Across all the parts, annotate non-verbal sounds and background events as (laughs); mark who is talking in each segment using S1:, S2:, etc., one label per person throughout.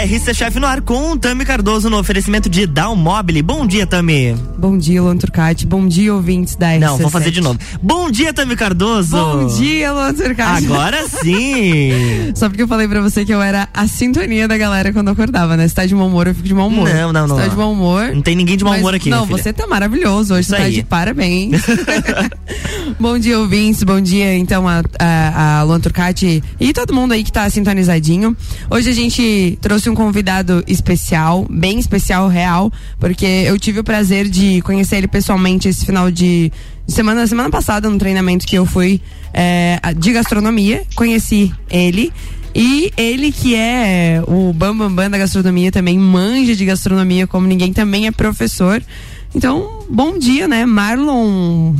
S1: RC Chef no ar com Tami Cardoso no oferecimento de Down Mobile. Bom dia, Tami.
S2: Bom dia, Luan Turcati. Bom dia, ouvintes da RC.
S1: Não, vou fazer de novo. Bom dia, Tami Cardoso.
S2: Bom dia, Luan Turcati.
S1: Agora (laughs) sim.
S2: Só porque eu falei pra você que eu era a sintonia da galera quando eu acordava, né? Se tá de mau humor, eu fico de mau humor.
S1: Não, não, não.
S2: Se tá de mau humor.
S1: Não tem ninguém de mau humor aqui.
S2: Não, você tá maravilhoso. Hoje
S1: Isso
S2: você tá
S1: aí.
S2: de parabéns. (laughs) bom dia, ouvintes. Bom dia, então, a, a, a Luan Turcati e todo mundo aí que tá sintonizadinho. Hoje a gente trouxe um convidado especial, bem especial, real, porque eu tive o prazer de conhecer ele pessoalmente esse final de semana, semana passada, no treinamento que eu fui é, de gastronomia. Conheci ele. E ele que é o bambambam bam, bam da gastronomia também, manja de gastronomia como ninguém, também é professor. Então, bom dia, né, Marlon?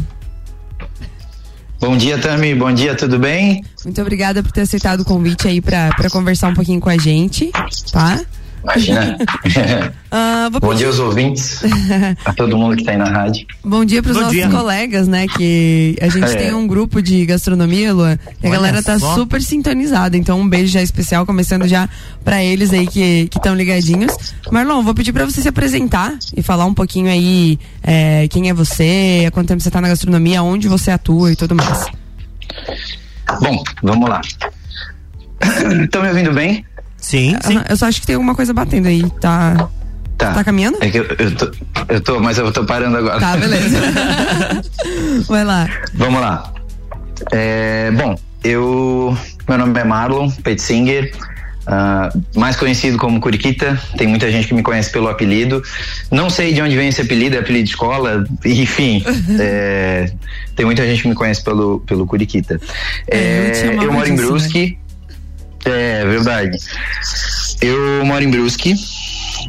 S3: Bom dia, Tami. Bom dia, tudo bem?
S2: Muito obrigada por ter aceitado o convite aí pra conversar um pouquinho com a gente, tá?
S3: Imagina. (laughs)
S2: Vou
S3: Bom
S2: pedir-
S3: dia aos ouvintes, (laughs) a todo mundo que tá aí na rádio.
S2: Bom dia pros
S1: Bom
S2: nossos
S1: dia.
S2: colegas, né? Que a gente
S3: É.
S2: tem um grupo de gastronomia, Luan. E a
S1: Olha
S2: galera tá
S1: só.
S2: super sintonizada. Então, um beijo já especial, começando já pra eles aí que estão ligadinhos. Marlon, vou pedir pra você se apresentar e falar um pouquinho aí é, quem é você, há quanto tempo você tá na gastronomia, onde você atua e tudo mais.
S3: Bom, vamos lá. (coughs) Estão me ouvindo bem?
S1: Sim, sim.
S2: Eu só acho que tem alguma coisa batendo aí. Tá,
S3: Tá.
S2: tá caminhando?
S3: É que eu, eu, tô, eu tô, mas eu tô parando agora.
S2: Tá, beleza. (laughs) Vai lá.
S3: Vamos lá. É, bom, eu. Meu nome é Marlon Petzinger. ah, mais conhecido como Curiquita, tem muita gente que me conhece pelo apelido. Não sei de onde vem esse apelido, é apelido de escola, enfim. (laughs) é, tem muita gente que me conhece pelo, pelo Curiquita.
S2: É, eu
S3: É, eu moro em
S2: disso, né?
S3: Brusque. É verdade. Eu moro em Brusque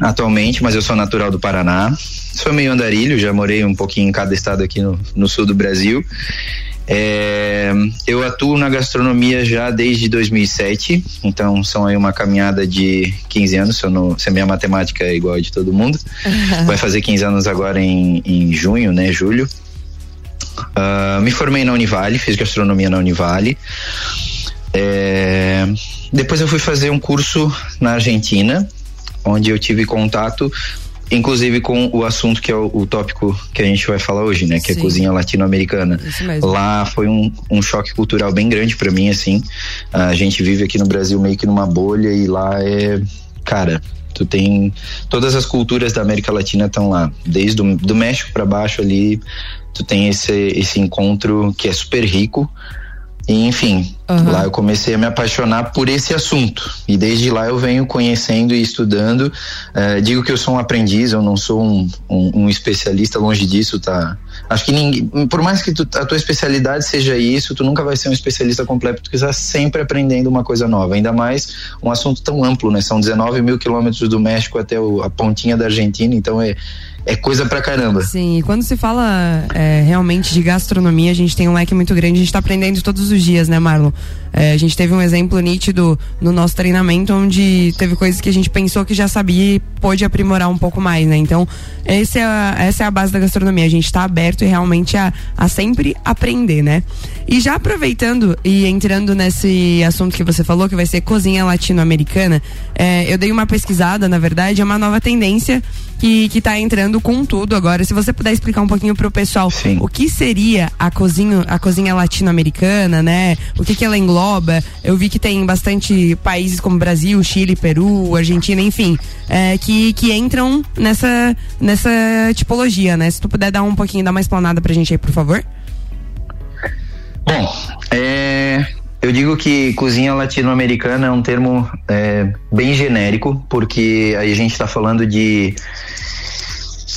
S3: atualmente, mas eu sou natural do Paraná. Sou meio andarilho, já morei um pouquinho em cada estado aqui no, no sul do Brasil. É, eu atuo na gastronomia já desde 2007, então são aí uma caminhada de 15 anos, se, não, se a minha matemática é igual a de todo mundo. (laughs) Vai fazer 15 anos agora em, em junho, né, julho. Ah, me formei na Univale, fiz gastronomia na Univale. É, depois eu fui fazer um curso na Argentina, onde eu tive contato, inclusive com o assunto que é o, o tópico que a gente vai falar hoje, né? Que
S2: Sim.
S3: é cozinha latino-americana. Lá foi um, um choque cultural bem grande pra mim, assim. A gente vive aqui no Brasil meio que numa bolha e lá é, cara, tu tem todas as culturas da América Latina estão lá, desde do, do México pra baixo ali, tu tem esse esse encontro que é super rico. E, enfim,
S2: Aham.
S3: lá eu comecei a me apaixonar por esse assunto. E desde lá eu venho conhecendo e estudando. Eh, digo que eu sou um aprendiz, eu não sou um, um, um especialista, longe disso, tá? Acho que ninguém, por mais que tu- a tua especialidade seja isso, tu nunca vai ser um especialista completo, porque tu está sempre aprendendo uma coisa nova. Ainda mais um assunto tão amplo, né? São 19 mil quilômetros do México até o- a pontinha da Argentina, então é, é coisa pra caramba.
S2: Sim, e quando se fala é, realmente de gastronomia, a gente tem um leque muito grande, a gente está aprendendo todos os dias, né, Marlon? É, a gente teve um exemplo nítido no nosso treinamento, onde teve coisas que a gente pensou que já sabia e pôde aprimorar um pouco mais, né? Então, esse é essa é a base da gastronomia, a gente está aberto e realmente a, a sempre aprender, né? E já aproveitando e entrando nesse assunto que você falou, que vai ser cozinha latino-americana, é, eu dei uma pesquisada, na verdade, é uma nova tendência que, que tá entrando com tudo agora. Se você puder explicar um pouquinho pro pessoal
S3: Sim.
S2: o que seria a cozinha, a cozinha latino-americana, né? O que que ela engloba? Eu vi que tem bastante países como Brasil, Chile, Peru, Argentina, enfim, é, que, que entram nessa, nessa tipologia, né? Se tu puder dar um pouquinho, dar uma explanada pra gente aí, por favor.
S3: Bom, é, eu digo que cozinha latino-americana é um termo é, bem genérico, porque aí a gente está falando de.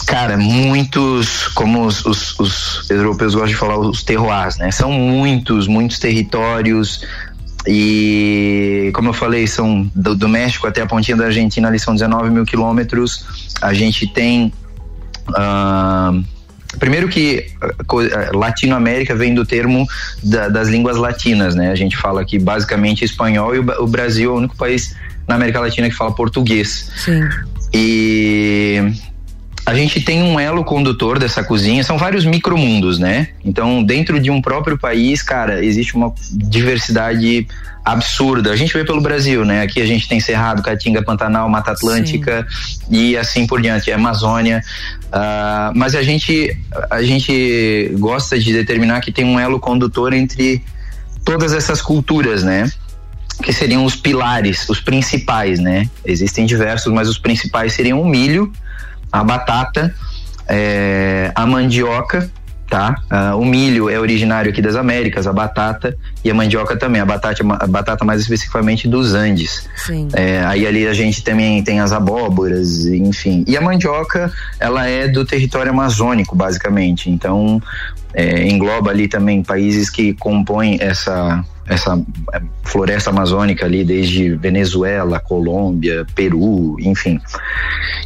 S3: Cara, muitos, como os, os- os europeus gostam de falar, os terroirs, né? São muitos, muitos territórios. E, como eu falei, são do, do México até a pontinha da Argentina, ali são 19 mil quilômetros. A gente tem. ah, Primeiro que co- ah, Latinoamérica vem do termo da- das línguas latinas, né? A gente fala aqui basicamente espanhol e o, o Brasil é o único país na América Latina que fala português.
S2: Sim.
S3: E a gente tem um elo condutor dessa cozinha, são vários micromundos, né? Então, dentro de um próprio país, cara, existe uma diversidade absurda. A gente vê pelo Brasil, né? Aqui a gente tem Cerrado, Caatinga, Pantanal, Mata Atlântica Sim. e assim por diante, Amazônia. Uh, mas a gente, a gente gosta de determinar que tem um elo condutor entre todas essas culturas, né? Que seriam os pilares, os principais, né? Existem diversos, mas os principais seriam o milho, a batata, é, a mandioca, tá? Uh, o milho é originário aqui das Américas, a batata e a mandioca também. A batata, a batata mais especificamente dos Andes. É, aí ali a gente também tem as abóboras, enfim. E a mandioca, ela é do território amazônico, basicamente. Então, é, engloba ali também países que compõem essa essa é, floresta amazônica ali, desde Venezuela, Colômbia, Peru, enfim.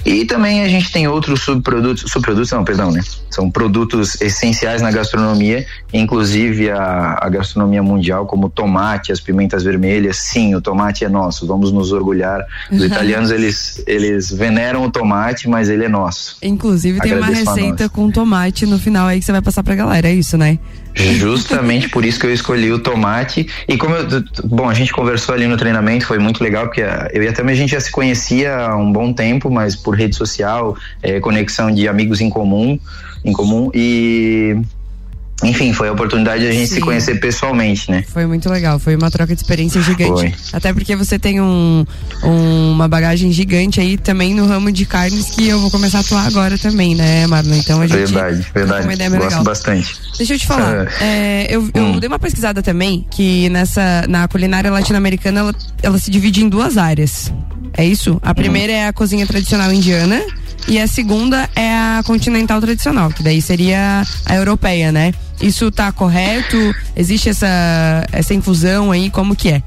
S3: E também a gente tem outros subprodutos, subprodutos não, perdão, né? São produtos essenciais na gastronomia, inclusive a, a gastronomia mundial, como tomate, as pimentas vermelhas. Sim, o tomate é nosso, vamos nos orgulhar. Os (laughs) italianos, eles, eles veneram o tomate, mas ele é nosso.
S2: Inclusive tem Agradeço uma receita com tomate no final aí que você vai passar pra galera, é isso, né?
S3: Justamente por isso que eu escolhi o tomate. E como eu, bom, a gente conversou ali no treinamento, foi muito legal, porque eu e a Tami a gente já se conhecia há um bom tempo, mas por rede social, é, conexão de amigos em comum, em comum e enfim, foi a oportunidade de a gente Sim. se conhecer pessoalmente, né?
S2: Foi muito legal, foi uma troca de experiência gigante. Foi. Até porque você tem um, um, uma bagagem gigante aí também no ramo de carnes que eu vou começar a atuar agora também, né, Marlon? Então a gente.
S3: Verdade, verdade. Uma ideia Gosto legal. bastante.
S2: Deixa eu te falar, é, é eu, eu hum. dei uma pesquisada também que nessa, na culinária latino-americana ela, ela se divide em duas áreas. É isso? A primeira hum. é a cozinha tradicional indiana e a segunda é a continental tradicional, que daí seria a europeia, né? Isso tá correto? Existe essa, essa infusão aí? Como que é?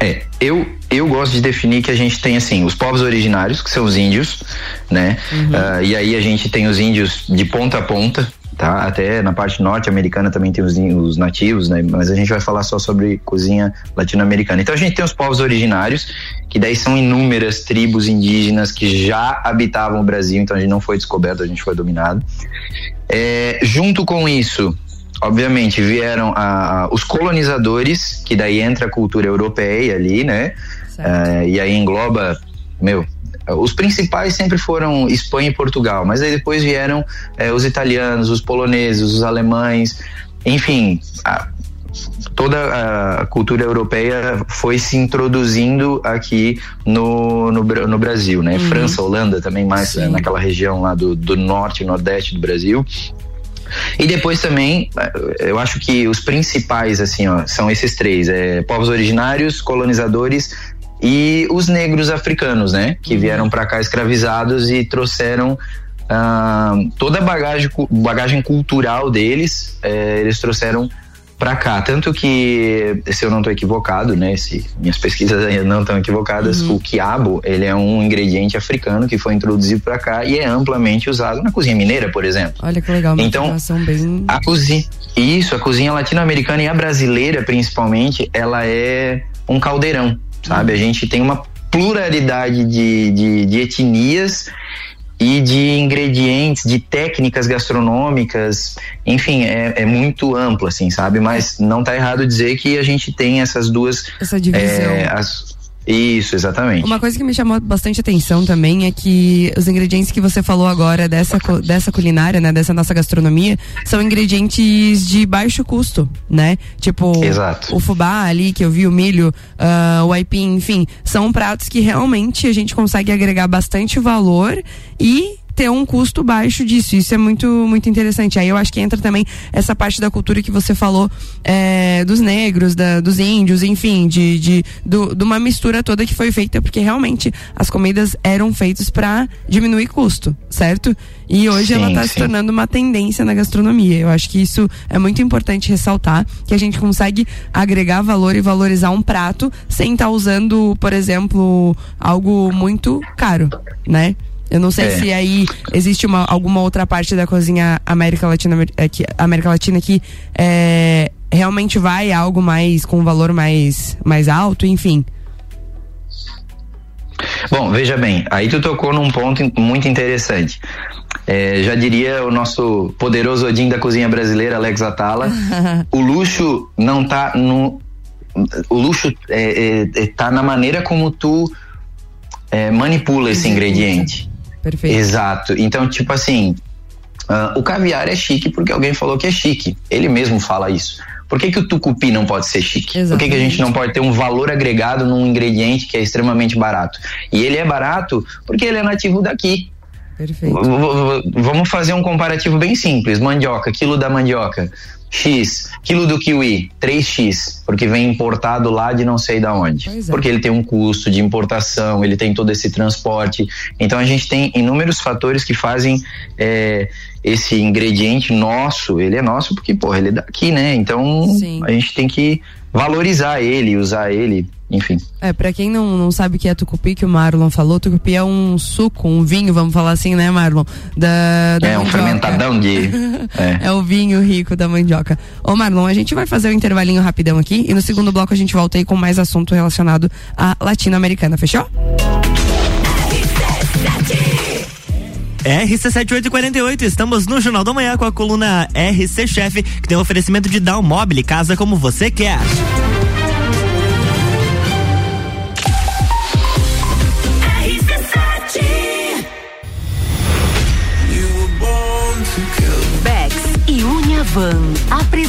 S3: É, eu, eu gosto de definir que a gente tem assim os povos originários, que são os índios, né? Uhum. Uh, e aí a gente tem os índios de ponta a ponta, tá? Até na parte norte-americana também tem os, os, nativos, né? Mas a gente vai falar só sobre cozinha latino-americana. Então a gente tem os povos originários, que daí são inúmeras tribos indígenas que já habitavam o Brasil, então a gente não foi descoberto, a gente foi dominado. É, junto com isso, obviamente, vieram a, a, os colonizadores, que daí entra a cultura europeia ali, né? É, e aí engloba, meu, os principais sempre foram Espanha e Portugal, mas aí depois vieram é, os italianos, os poloneses, os alemães, enfim, a, toda a cultura europeia foi se introduzindo aqui no, no, no Brasil, né? Uhum. França, Holanda também mais naquela região lá do, do norte e nordeste do Brasil. E depois também, eu acho que os principais, assim, ó, são esses três: é, povos originários, colonizadores e os negros africanos, né? Que uhum. vieram para cá escravizados e trouxeram uh, toda a bagagem, bagagem cultural deles, é, eles trouxeram para cá. Tanto que, se eu não estou equivocado, né? Se minhas pesquisas ainda não estão equivocadas, uhum. o quiabo, ele é um ingrediente africano que foi introduzido para cá e é amplamente usado na cozinha mineira, por exemplo.
S2: Olha que legal, uma
S3: então,
S2: bem...
S3: a cozinha, isso, a cozinha latino-americana e a brasileira, principalmente, ela é um caldeirão, sabe? A gente tem uma pluralidade de, de, de etnias e de ingredientes, de técnicas gastronômicas, enfim, é, é, muito amplo, assim, sabe? Mas não está errado dizer que a gente tem essas duas.
S2: Essa divisão. É, as,
S3: isso, exatamente.
S2: Uma coisa que me chamou bastante atenção também é que os ingredientes que você falou agora dessa, dessa culinária, né, dessa nossa gastronomia, são ingredientes de baixo custo, né? Tipo,
S3: Exato.
S2: o fubá ali, que eu vi, o milho, uh, o aipim, enfim, são pratos que realmente a gente consegue agregar bastante valor e ter um custo baixo disso. Isso é muito, muito interessante. Aí eu acho que entra também essa parte da cultura que você falou é, dos negros, da, dos índios, enfim, de, de, do, de uma mistura toda que foi feita, porque realmente as comidas eram feitas para diminuir custo, certo? E hoje sim, ela está se tornando uma tendência na gastronomia. Eu acho que isso é muito importante ressaltar, que a gente consegue agregar valor e valorizar um prato sem estar tá usando, por exemplo, algo muito caro, né? Eu não sei é. se aí existe uma, alguma outra parte da cozinha América Latina, é, que, América Latina que é, realmente vai algo mais com um valor mais, mais alto, enfim.
S3: Bom, veja bem, aí tu tocou num ponto muito interessante. É, já diria o nosso poderoso Odin da cozinha brasileira, Alex Atala, (laughs) o luxo não tá no. O luxo é, é, é tá na maneira como tu é, manipula esse ingrediente.
S2: Perfeito.
S3: Exato. Então, tipo assim, uh, o caviar é chique porque alguém falou que é chique. Ele mesmo fala isso. Por que, que o tucupi não pode ser chique? Exatamente. Por que, que a gente não pode ter um valor agregado num ingrediente que é extremamente barato? E ele é barato porque ele é nativo daqui.
S2: Perfeito.
S3: Vamos fazer um comparativo bem simples. Mandioca, quilo da mandioca, X. Quilo do kiwi, 3X, porque vem importado lá de não sei da onde. É. Porque ele tem um custo de importação, ele tem todo esse transporte. Então a gente tem inúmeros fatores que fazem é, esse ingrediente nosso, ele é nosso porque, porra, ele é daqui, né? Então Sim. a gente tem que valorizar ele, usar ele, enfim.
S2: É, pra quem não, não sabe o que é tucupi, que o Marlon falou, tucupi é um suco, um vinho, vamos falar assim, né, Marlon? Da, da
S3: é, mandioca. um fermentadão de. (laughs)
S2: é. é. o vinho rico da mandioca. Ô, Marlon, a gente vai fazer um intervalinho rapidão aqui e no segundo bloco a gente volta aí com mais assunto relacionado à latino-americana, fechou?
S1: RC7848, estamos no Jornal da Manhã com a coluna RC Chef, que tem um oferecimento de Down Mobile, casa como você quer.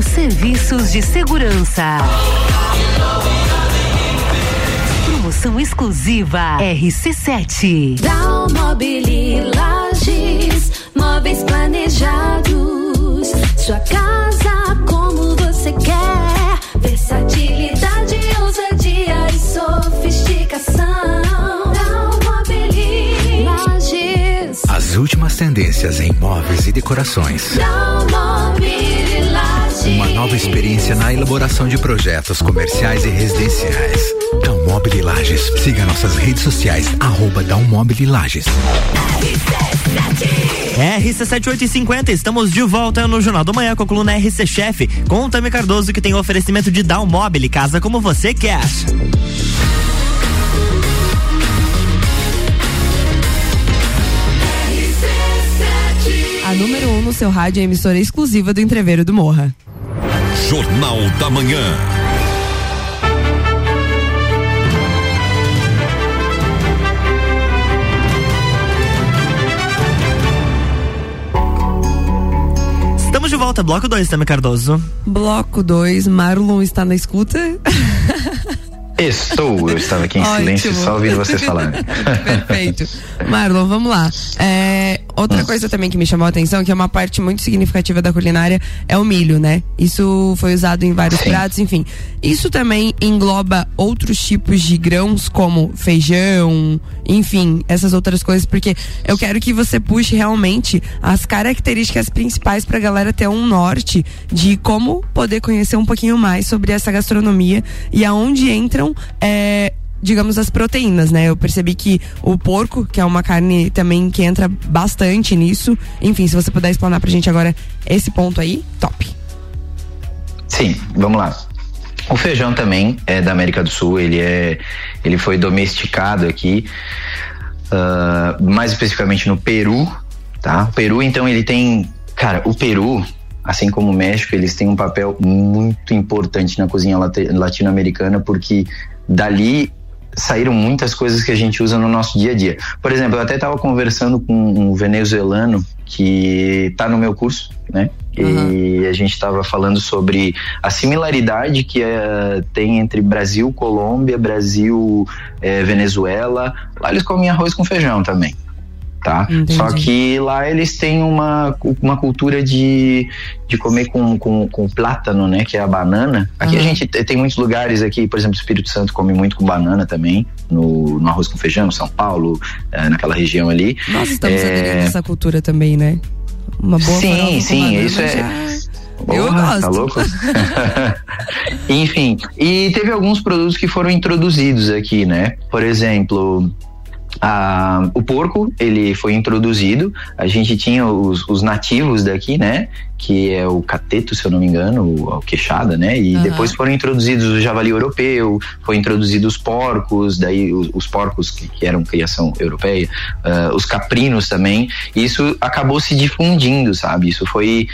S4: Serviços de Segurança. Promoção exclusiva RC7.
S5: Dalmobili Lages, móveis planejados. Sua casa como você quer. Versatilidade ousadia e sofisticação. Lages.
S6: As últimas tendências em móveis e decorações. Uma nova experiência na elaboração de projetos comerciais e residenciais. Dalmobile Lages. Siga nossas redes sociais, arroba Dalmobile Lages.
S1: RC7850, estamos de volta no Jornal do Manhã com a coluna RC Chef, com o Tami Cardoso que tem oferecimento de Dalmobile, casa como você quer.
S2: A número 1 um no seu rádio é a emissora exclusiva do Entreveiro do Morra.
S6: Jornal da Manhã.
S1: Estamos de volta, bloco 2, Tami Cardoso.
S2: Bloco 2, Marlon está na escuta. (laughs)
S3: Estou, eu estava aqui em Ótimo. silêncio só ouvindo vocês (laughs) falarem.
S2: Perfeito. Marlon, vamos lá. É, outra hum. coisa também que me chamou a atenção, que é uma parte muito significativa da culinária, é o milho, né? Isso foi usado em vários Sim. pratos, enfim. Isso também engloba outros tipos de grãos, como feijão, enfim, essas outras coisas, porque eu quero que você puxe realmente as características principais pra galera ter um norte de como poder conhecer um pouquinho mais sobre essa gastronomia e aonde entram é, digamos, as proteínas, né? Eu percebi que o porco, que é uma carne também que entra bastante nisso. Enfim, se você puder explanar pra gente agora esse ponto aí, top.
S3: Sim, vamos lá. O feijão também é da América do Sul, ele é, ele foi domesticado aqui, uh, mais especificamente no Peru, tá? O Peru, então, ele tem, cara, o Peru, assim como o México, eles têm um papel muito importante na cozinha latino-americana, porque dali saíram muitas coisas que a gente usa no nosso dia a dia. Por exemplo, eu até estava conversando com um venezuelano que está no meu curso, né? Uhum. E a gente estava falando sobre a similaridade que é, tem entre Brasil, Colômbia, Brasil, é, Venezuela. Lá eles comem arroz com feijão também. Tá?
S2: Entendi.
S3: Só que lá eles têm uma, uma cultura de, de comer com, com, com plátano, né? Que é a banana. Aqui a gente te- tem muitos lugares aqui, por exemplo, o Espírito Santo come muito com banana também, no, no arroz com feijão, São Paulo, eh, naquela região ali.
S2: Nós estamos
S3: É,
S2: aderindo a essa cultura também, né? Uma boa
S3: Sim, sim, isso é-
S2: já- Eu
S3: Porra,
S2: gosto.
S3: Tá louco? (laughs) Enfim, e teve alguns produtos que foram introduzidos aqui, né? Por exemplo, a- o porco, ele foi introduzido. A gente tinha os, os nativos daqui, né? Que é o cateto, se eu não me engano, o, o queixada, né? E
S2: Aham.
S3: depois foram introduzidos o javali europeu, foi introduzido os porcos, daí os, os porcos que, que eram criação europeia, ah, os caprinos também. E isso acabou se difundindo, sabe? Isso foi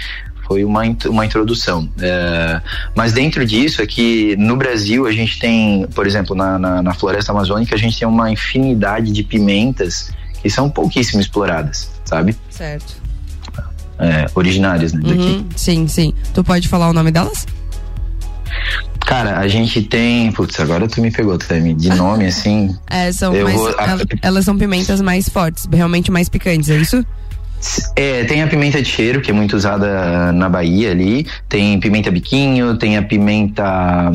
S3: foi uma, uma introdução. É, mas dentro disso, aqui no Brasil, a gente tem, por exemplo, na, na, na floresta amazônica, a gente tem uma infinidade de pimentas que são pouquíssimo exploradas, sabe?
S2: Certo.
S3: É, originárias né, daqui.
S2: Uhum, Sim, sim. Tu pode falar o nome delas?
S3: Cara, a gente tem. Putz, agora tu me pegou, Tami. De nome (laughs) assim.
S2: É, são mais,
S3: vou-
S2: elas são pimentas mais fortes, realmente mais picantes, é isso?
S3: É, tem a pimenta de cheiro, que é muito usada na Bahia ali. Tem pimenta biquinho, tem a pimenta.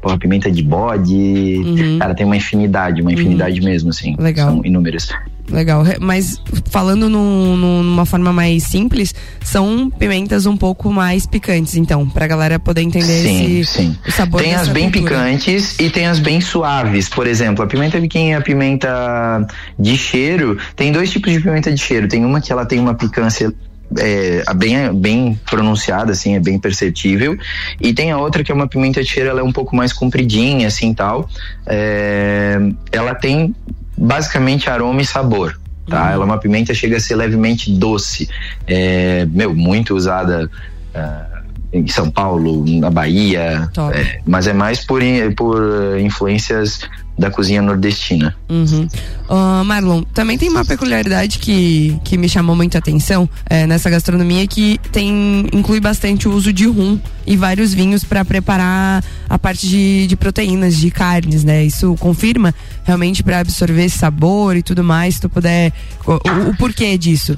S3: Porra, pimenta de bode.
S2: Uhum.
S3: Cara, tem uma infinidade, uma infinidade mesmo, assim.
S2: Legal.
S3: São inúmeras.
S2: Legal. Mas falando num- num- numa forma mais simples, são pimentas um pouco mais picantes, então, pra galera poder entender
S3: Sim,
S2: esse,
S3: sim.
S2: o sabor
S3: Tem as bem picantes e tem as bem suaves. Por exemplo, a pimenta biquinho e a pimenta de cheiro. Tem dois tipos de pimenta de cheiro. Tem uma que ela tem uma picância é, bem, bem pronunciada, assim, é bem perceptível. E tem a outra que é uma pimenta de cheiro, ela é um pouco mais compridinha, assim, tal. É, ela tem basicamente aroma e sabor. Tá? Ela é uma pimenta chega a ser levemente doce. É, meu, muito usada ah, em São Paulo, na Bahia, é, mas é mais por, por influências da cozinha nordestina.
S2: Uhum. Ah, Marlon, também tem uma peculiaridade que, que me chamou muita atenção é, nessa gastronomia que tem inclui bastante o uso de rum e vários vinhos para preparar a parte de, de proteínas, de carnes, né? Isso confirma realmente para absorver esse sabor e tudo mais. Se tu puder, o, o- o porquê disso?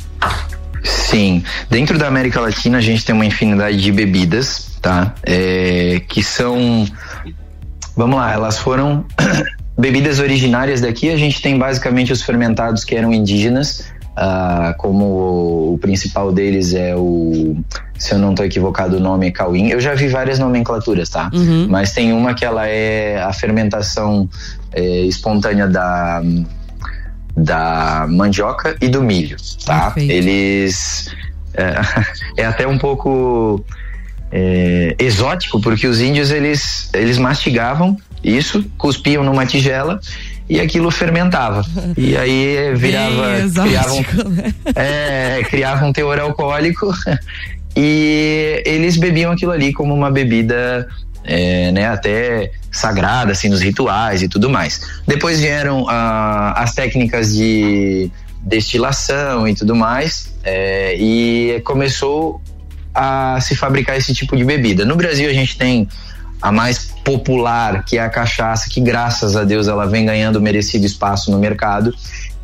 S3: Sim, dentro da América Latina a gente tem uma infinidade de bebidas, tá? É, que são, vamos lá, elas foram (clears throat) bebidas originárias daqui. A gente tem basicamente os fermentados que eram indígenas, ah, como o, o principal deles é o, se eu não estou equivocado, o nome é Cauim. Eu já vi várias nomenclaturas, tá?
S2: Uhum.
S3: Mas tem uma que ela é a fermentação é, espontânea da da mandioca e do milho, tá?
S2: Perfeito.
S3: Eles é, (laughs) é até um pouco é, exótico porque os índios eles eles mastigavam isso, cuspiam numa tigela e aquilo fermentava e aí virava
S2: Bem
S3: criavam
S2: né? (laughs)
S3: é, criava um teor alcoólico (laughs) e eles bebiam aquilo ali como uma bebida é, né, até sagrada, assim, nos rituais e tudo mais. Depois vieram ah, as técnicas de destilação e tudo mais, é, e começou a se fabricar esse tipo de bebida. No Brasil a gente tem a mais popular, que é a cachaça, que graças a Deus ela vem ganhando merecido espaço no mercado.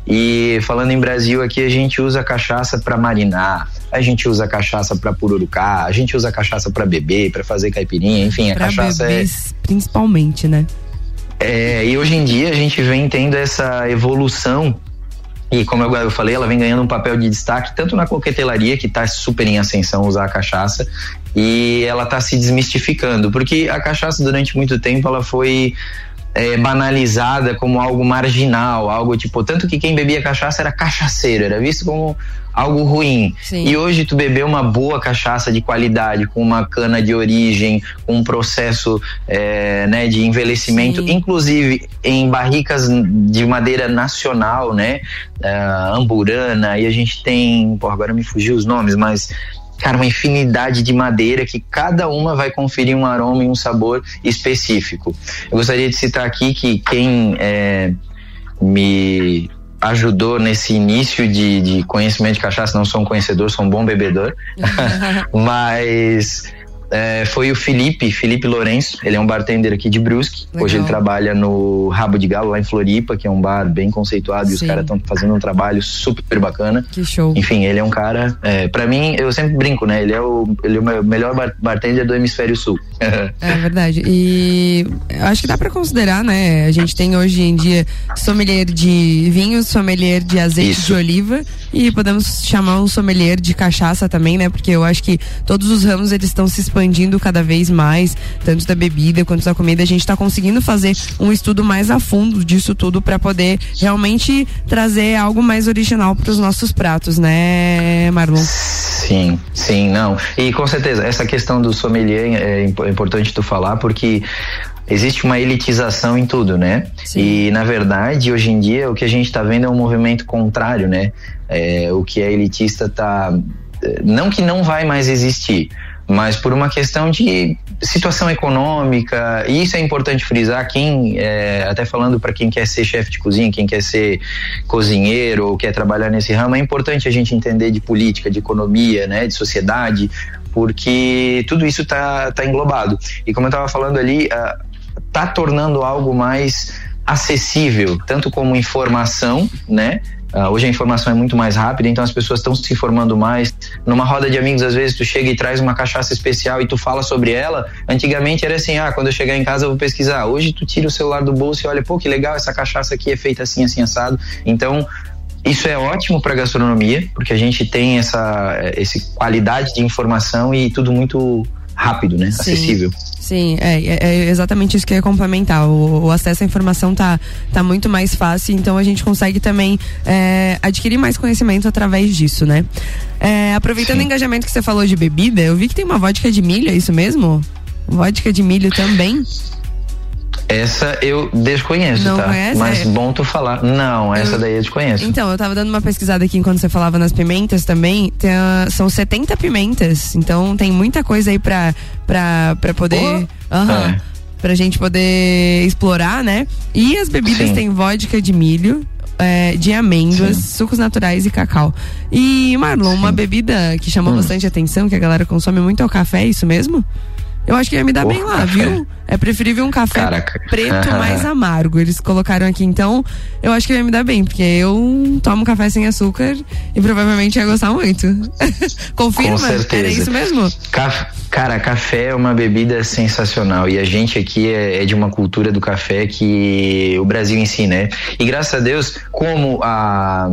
S3: E falando em Brasil aqui, a gente usa cachaça para marinar, a gente usa cachaça para pururucar, a gente usa cachaça para beber, para fazer caipirinha, enfim, a
S2: Pra
S3: cachaça é,
S2: bebês, principalmente, né?
S3: é, e hoje em dia a gente vem tendo essa evolução e como eu, falei, ela vem ganhando um papel de destaque tanto na coquetelaria, que está super em ascensão usar a cachaça, e ela está se desmistificando, porque a cachaça durante muito tempo ela foi é, banalizada como algo marginal, algo tipo, tanto que quem bebia cachaça era cachaceiro, era visto como algo ruim.
S2: Sim.
S3: E hoje tu beber uma boa cachaça de qualidade, com uma cana de origem, com um processo é, né, de envelhecimento,
S2: Sim.
S3: inclusive em barricas de madeira nacional, né? ah, amburana, e a gente tem, pô, agora me fugiu os nomes, mas cara, uma infinidade de madeira que cada uma vai conferir um aroma e um sabor específico. Eu gostaria de citar aqui que quem é, me ajudou nesse início de, de conhecimento de cachaça, não sou um conhecedor, sou um bom bebedor, (laughs) mas é, foi o Felipe, Felipe Lourenço. Ele é um bartender aqui de Brusque.
S2: Legal.
S3: Hoje ele trabalha no Rabo de Galo, lá em Floripa, que é um bar bem conceituado. E os
S2: Sim.
S3: caras estão fazendo um trabalho super bacana.
S2: Que show.
S3: Enfim, ele é um cara. É, para mim, eu sempre brinco, né? Ele é o, ele é o melhor bar- bartender do hemisfério sul. (laughs)
S2: É verdade. E acho que dá pra considerar, né? A gente tem hoje em dia sommelier de vinho, sommelier de azeite
S3: Isso.
S2: de oliva e podemos chamar um sommelier de cachaça também, né? Porque eu acho que todos os ramos eles estão se expandindo cada vez mais, tanto da bebida quanto da comida. A gente tá conseguindo fazer um estudo mais a fundo disso tudo pra poder realmente trazer algo mais original pros nossos pratos, né, Marlon?
S3: Sim, sim, não. E com certeza, essa questão do sommelier é impo- é importante tu falar porque existe uma elitização em tudo, né?
S2: Sim.
S3: E na verdade, hoje em dia, o que a gente está vendo é um movimento contrário, né? É, o que é elitista tá. é, Não que não vai mais existir, mas por uma questão de situação econômica, e isso é importante frisar, quem, é, até falando para quem quer ser chefe de cozinha, quem quer ser cozinheiro ou quer trabalhar nesse ramo, é importante a gente entender de política, de economia, né, de sociedade, porque tudo isso tá, tá englobado. E como eu estava falando ali, ah, tá tornando algo mais acessível, tanto como informação, né? Ah, hoje a informação é muito mais rápida, então as pessoas estão se informando mais. Numa roda de amigos, às vezes tu chega e traz uma cachaça especial e tu fala sobre ela. Antigamente era assim, ah, quando eu chegar em casa eu vou pesquisar. Hoje tu tira o celular do bolso e olha, pô, que legal, essa cachaça aqui é feita assim, assim, assado. Então, isso é ótimo para gastronomia, porque a gente tem essa, essa qualidade de informação e tudo muito rápido, né?
S2: Sim.
S3: Acessível.
S2: Sim, é, é- é exatamente isso que eu ia complementar. O, o acesso à informação tá, tá muito mais fácil, então a gente consegue também é, adquirir mais conhecimento através disso, né? É, aproveitando
S3: Sim.
S2: o engajamento que você falou de bebida, eu vi que tem uma vodka de milho, é isso mesmo? Vodka de milho também?
S3: Essa eu desconheço,
S2: Não
S3: tá?
S2: conhece?
S3: Mas bom tu falar. Não, essa daí eu desconheço.
S2: Então, eu tava dando uma pesquisada aqui enquanto você falava nas pimentas também. Tem, são 70 pimentas. Então tem muita coisa aí pra, pra, pra poder. Aham.
S3: É.
S2: Pra gente poder explorar, né? E as bebidas
S3: Sim.
S2: tem vodka de milho. é, de amêndoas,
S3: Sim.
S2: sucos naturais e cacau. E, Marlon, uma bebida que chamou
S3: Hum.
S2: bastante atenção, que a galera consome muito, é o café, é isso mesmo? Eu acho que ia me dar
S3: Pô,
S2: bem lá,
S3: café.
S2: viu? É preferível um café
S3: Caraca.
S2: preto (laughs) mais amargo. Eles colocaram aqui, então eu acho que ia me dar bem, porque eu tomo café sem açúcar e provavelmente ia gostar muito. (laughs) Confirma?
S3: Com certeza.
S2: Era isso mesmo?
S3: Caf- Cara, café é uma bebida sensacional e a gente aqui é, é de uma cultura do café que o Brasil em si, né? E graças a Deus, como a,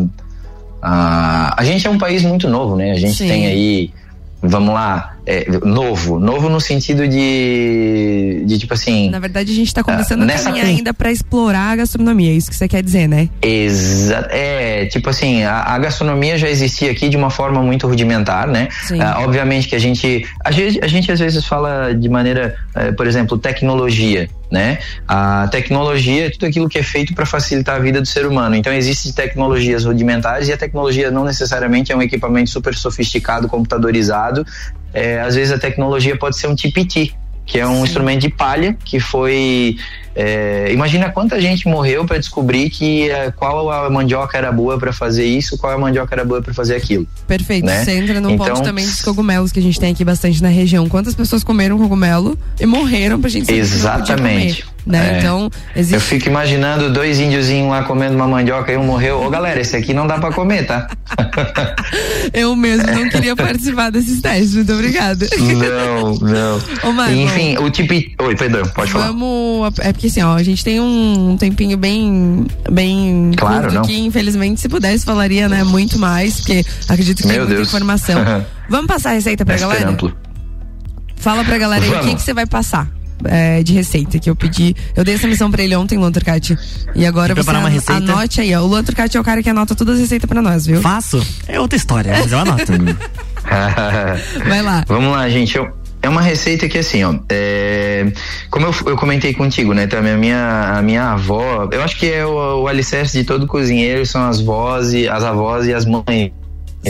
S3: a, a gente é um país muito novo, né? A gente
S2: Sim.
S3: tem aí, vamos lá, é, novo, novo no sentido de, de tipo assim,
S2: Na verdade, a gente tá começando a
S3: nessa con-
S2: ainda pra explorar a gastronomia, é isso que você quer dizer, né?
S3: Exa é, tipo assim, a, a gastronomia já existia aqui de uma forma muito rudimentar, né? Ah, obviamente que a gente, a gente, a gente às vezes fala de maneira, eh, por exemplo, tecnologia, né? A tecnologia é tudo aquilo que é feito para facilitar a vida do ser humano. Então existem tecnologias rudimentares e a tecnologia não necessariamente é um equipamento super sofisticado, computadorizado. Eh, às vezes a tecnologia pode ser um tipiti, que é um
S2: Sim.
S3: instrumento de palha que foi é, imagina quanta gente morreu para descobrir que é, qual a mandioca era boa para fazer isso, qual a mandioca era boa para fazer aquilo.
S2: Perfeito.
S3: Né?
S2: Você entra num
S3: Então-
S2: ponto também dos cogumelos que a gente tem aqui bastante na região. Quantas pessoas comeram cogumelo e morreram pra gente saber que não
S3: Exatamente.
S2: Né?
S3: É.
S2: Então,
S3: Eu
S2: existe
S3: fico imaginando dois índiozinhos lá comendo uma mandioca e um morreu. Ô galera, esse aqui não dá para comer, tá? (laughs)
S2: Eu mesmo não queria participar desses testes. Muito obrigada.
S3: Não, não.
S2: Ô, Marlon.
S3: Enfim, o tipi. Oi, perdão, pode falar.
S2: Vamos. É porque assim, ó, a gente tem um tempinho bem. bem
S3: Claro,
S2: curto
S3: não.
S2: que, infelizmente, se pudesse, falaria, né, muito mais, porque acredito que tem
S3: Meu
S2: muita
S3: Deus.
S2: informação. (laughs) Vamos passar a receita pra
S3: É
S2: galera?
S3: amplo.
S2: Fala pra galera aí o que,
S3: Vamos.
S2: que você vai passar. É, de receita que eu pedi. Eu dei essa missão pra ele ontem, Luan Turcati. E agora você
S1: preparar uma receita?
S2: anote aí, ó. O Luan Turcati é o cara que anota todas as receitas pra nós, viu?
S1: Faço? É outra história, mas eu anoto. (laughs)
S2: Vai lá.
S3: Vamos lá, gente. Eu- é uma receita que assim, ó. é, como eu, eu comentei contigo, né? Também a minha, a minha avó. Eu acho que é o, o alicerce de todo cozinheiro são as e as avós e as mães.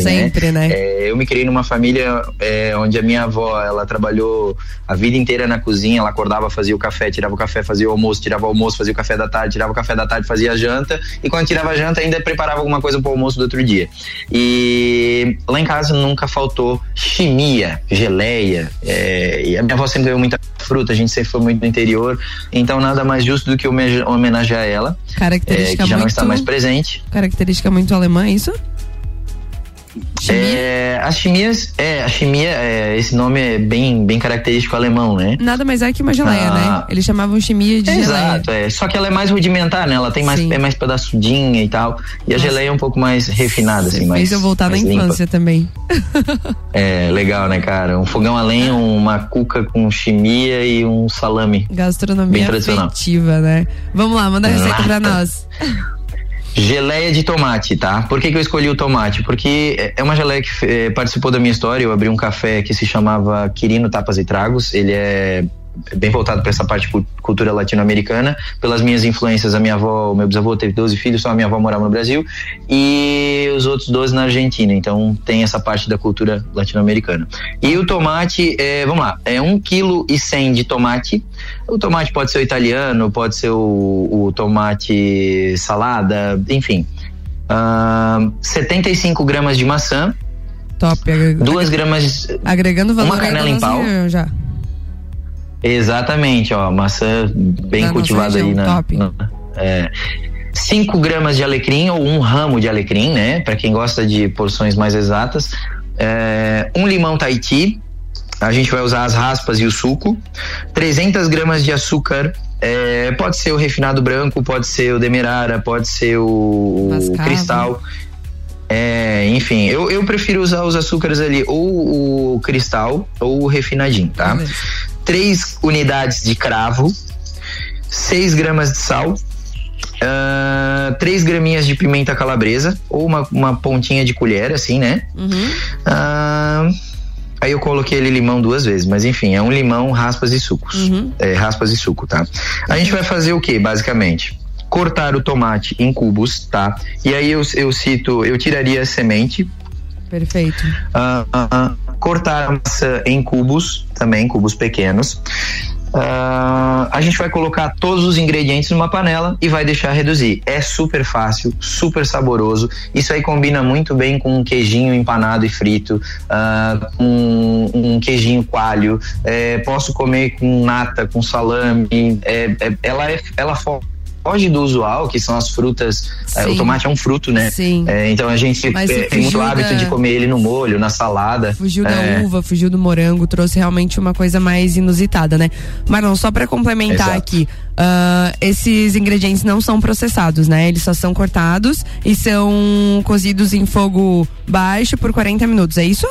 S2: Sempre, né?
S3: É, eu me criei numa família é, onde a minha avó, ela trabalhou a vida inteira na cozinha, ela acordava, fazia o café, tirava o café, fazia o almoço, tirava o almoço, fazia o café da tarde, tirava o café da tarde, fazia a janta, e quando tirava a janta ainda preparava alguma coisa pro almoço do outro dia. E lá em casa nunca faltou chimia, geleia, é, e a minha avó sempre ganhou muita fruta, a gente sempre foi muito do interior, então nada mais justo do que homenagear ela,
S2: Característica
S3: é, que já
S2: muito,
S3: não está mais presente.
S2: Característica muito alemã, é isso?
S3: É, as chimias, é, a chimia, é, esse nome é bem, bem característico alemão, né?
S2: Nada mais é que uma geleia,
S3: Ah.
S2: né? Eles chamavam chimia de geleia.
S3: Exato, é. Só que ela é mais rudimentar, né? Ela tem mais,
S2: Sim.
S3: é mais pedaçudinha e tal. E a
S2: Nossa.
S3: geleia é um pouco mais refinada,
S2: Você
S3: assim, mais.
S2: fez eu voltar na
S3: mais limpa.
S2: infância também. (laughs)
S3: É, legal, né, cara? Um fogão a lenha, uma cuca com chimia e um salame. Bem
S2: Gastronomia
S3: tradicional.
S2: afetiva, né? Vamos lá, manda a receita
S3: Nada.
S2: pra nós. (laughs)
S3: Geleia de tomate, tá? Por que, que eu escolhi o tomate? Porque é- é uma geleia que eh, participou da minha história. Eu abri um café que se chamava Quirino Tapas e Tragos. Ele é bem voltado para essa parte de cu- cultura latino-americana. Pelas minhas influências, a minha avó, o meu bisavô teve 12 filhos, só a minha avó morava no Brasil e os outros 12 na Argentina. Então tem essa parte da cultura latino-americana. E o tomate, é, vamos lá, é 1 kg e 100 de tomate. O tomate pode ser o italiano, pode ser o, o tomate salada, enfim. Ahn, 75 gramas de maçã,
S2: Top. Agre-
S3: 2 gramas.
S2: Agregando valor
S3: uma canela em pau.
S2: Já.
S3: Exatamente, ó, maçã bem
S2: Da
S3: cultivada aí
S2: região,
S3: na.
S2: top.
S3: na- é. 5 gramas de alecrim ou um ramo de alecrim, né? Para quem gosta de porções mais exatas. É, um limão Tahiti. A gente vai usar as raspas e o suco. 300 gramas de açúcar. é, pode ser o refinado branco, pode ser o demerara, pode ser o, o
S2: Mascavo.
S3: cristal. É, enfim, eu, eu prefiro usar os açúcares ali, ou o cristal ou o refinadinho, tá?
S2: Beleza.
S3: 3 unidades de cravo, 6 gramas de sal, 3 graminhas de pimenta calabresa, ou uma, uma pontinha de colher, assim, né?
S2: Uhum.
S3: Ah, aí eu coloquei ele limão duas vezes, mas enfim, é um limão, raspas e sucos.
S2: Uhum.
S3: É, raspas e suco, tá? A gente vai fazer o que, basicamente? Cortar o tomate em cubos, tá? E aí eu, eu cito, eu tiraria a semente,
S2: Perfeito.
S3: ah, ah, ah, cortar a maçã em cubos, também cubos pequenos. Ah, a gente vai colocar todos os ingredientes numa panela e vai deixar reduzir. É super fácil, super saboroso. Isso aí combina muito bem com um queijinho empanado e frito, ah, com um queijinho coalho. É, posso comer com nata, com salame. É, é- ela é, ela foge do usual, que são as frutas. é, o tomate é um fruto, né?
S2: Sim.
S3: É, então a gente
S2: Mas
S3: é, tem muito
S2: fugiu
S3: hábito
S2: da-
S3: de comer ele no molho, na salada.
S2: Fugiu
S3: É,
S2: da uva, fugiu do morango, trouxe realmente uma coisa mais inusitada, né? Marlon, só pra complementar
S3: Exato.
S2: aqui, ah, esses ingredientes não são processados, né? Eles só são cortados e são cozidos em fogo baixo por 40 minutos, é isso?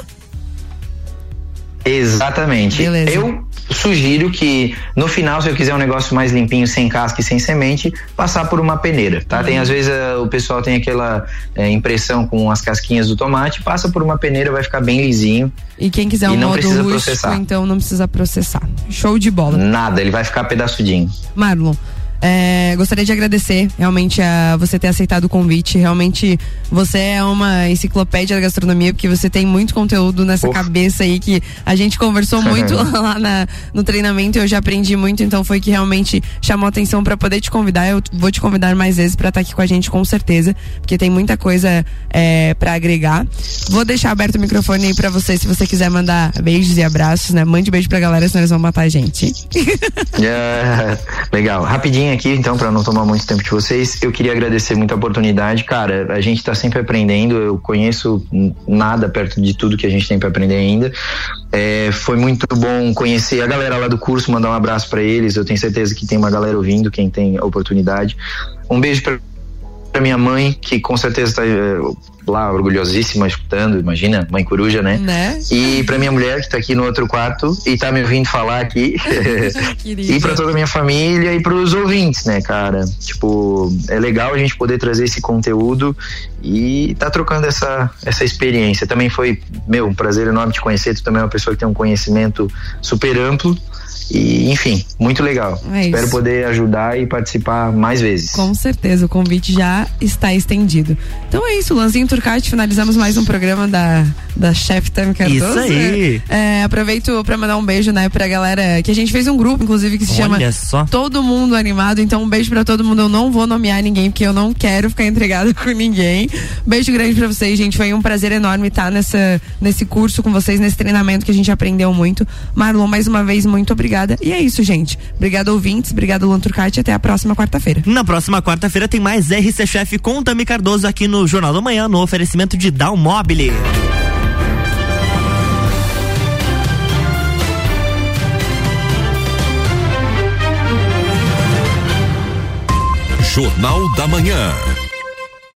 S3: Exatamente.
S2: Beleza.
S3: Eu sugiro que no final, se eu quiser um negócio mais limpinho, sem casca e sem semente, passar por uma peneira, tá?
S2: Uhum.
S3: Tem às vezes eh, o pessoal tem aquela eh, impressão com as casquinhas do tomate, passa por uma peneira, vai ficar bem lisinho.
S2: E quem quiser
S3: E
S2: um
S3: não
S2: modo
S3: precisa
S2: rústico,
S3: processar.
S2: então não precisa processar. Show de bola.
S3: Nada, ele vai ficar pedaçudinho.
S2: Marlon, é, gostaria de agradecer realmente a você ter aceitado o convite. Realmente você é uma enciclopédia da gastronomia, porque você tem muito conteúdo nessa
S3: Ufa.
S2: cabeça aí que a gente conversou muito (laughs) lá na- no treinamento e eu já aprendi muito, então foi que realmente chamou atenção para poder te convidar. Eu vou te convidar mais vezes para estar aqui com a gente, com certeza, porque tem muita coisa é, para agregar. Vou deixar aberto o microfone aí para você, se você quiser mandar beijos e abraços, né? Mande beijo pra galera, senão eles vão matar a gente. (laughs)
S3: É, legal. Rapidinho aqui, então, para não tomar muito tempo de vocês, eu queria agradecer muito a oportunidade. Cara, a gente tá sempre aprendendo, eu conheço nada perto de tudo que a gente tem para aprender ainda. É, foi muito bom conhecer a galera lá do curso, mandar um abraço para eles. Eu tenho certeza que tem uma galera ouvindo, quem tem a oportunidade. Um beijo para minha mãe, que com certeza tá eh, lá orgulhosíssima escutando, imagina, mãe coruja, né?
S2: né?
S3: E pra minha mulher que tá aqui no outro quarto e tá me ouvindo falar aqui. (laughs) E pra toda a minha família e pros ouvintes, né, cara? Tipo, é legal a gente poder trazer esse conteúdo e tá trocando essa, essa experiência. Também foi, meu, um prazer enorme te conhecer. Tu também é uma pessoa que tem um conhecimento super amplo. E, enfim, muito legal.
S2: É
S3: Espero
S2: isso.
S3: poder ajudar e participar mais vezes.
S2: Com certeza, o convite já está estendido. Então é isso, Lanzinho Turcati, finalizamos mais um programa da, da chefe Tami Cardoso.
S1: Isso aí.
S2: É, aproveito pra mandar um beijo, né, pra galera, que a gente fez um grupo, inclusive, que se chama
S1: Olha só.
S2: Todo Mundo Animado, então um beijo pra todo mundo, eu não vou nomear ninguém, porque eu não quero ficar entregada (laughs) com ninguém. Beijo grande pra vocês, gente, foi um prazer enorme estar nessa, nesse curso com vocês, nesse treinamento que a gente aprendeu muito. Marlon, mais uma vez, muito obrigada. E é isso, gente. Obrigado, ouvintes, obrigado, Luan Turcati, até a próxima quarta-feira.
S1: Na próxima quarta-feira tem mais RC Chef com Tami Cardoso aqui no Jornal da Manhã, no oferecimento de Dalmobile.
S7: Jornal da Manhã.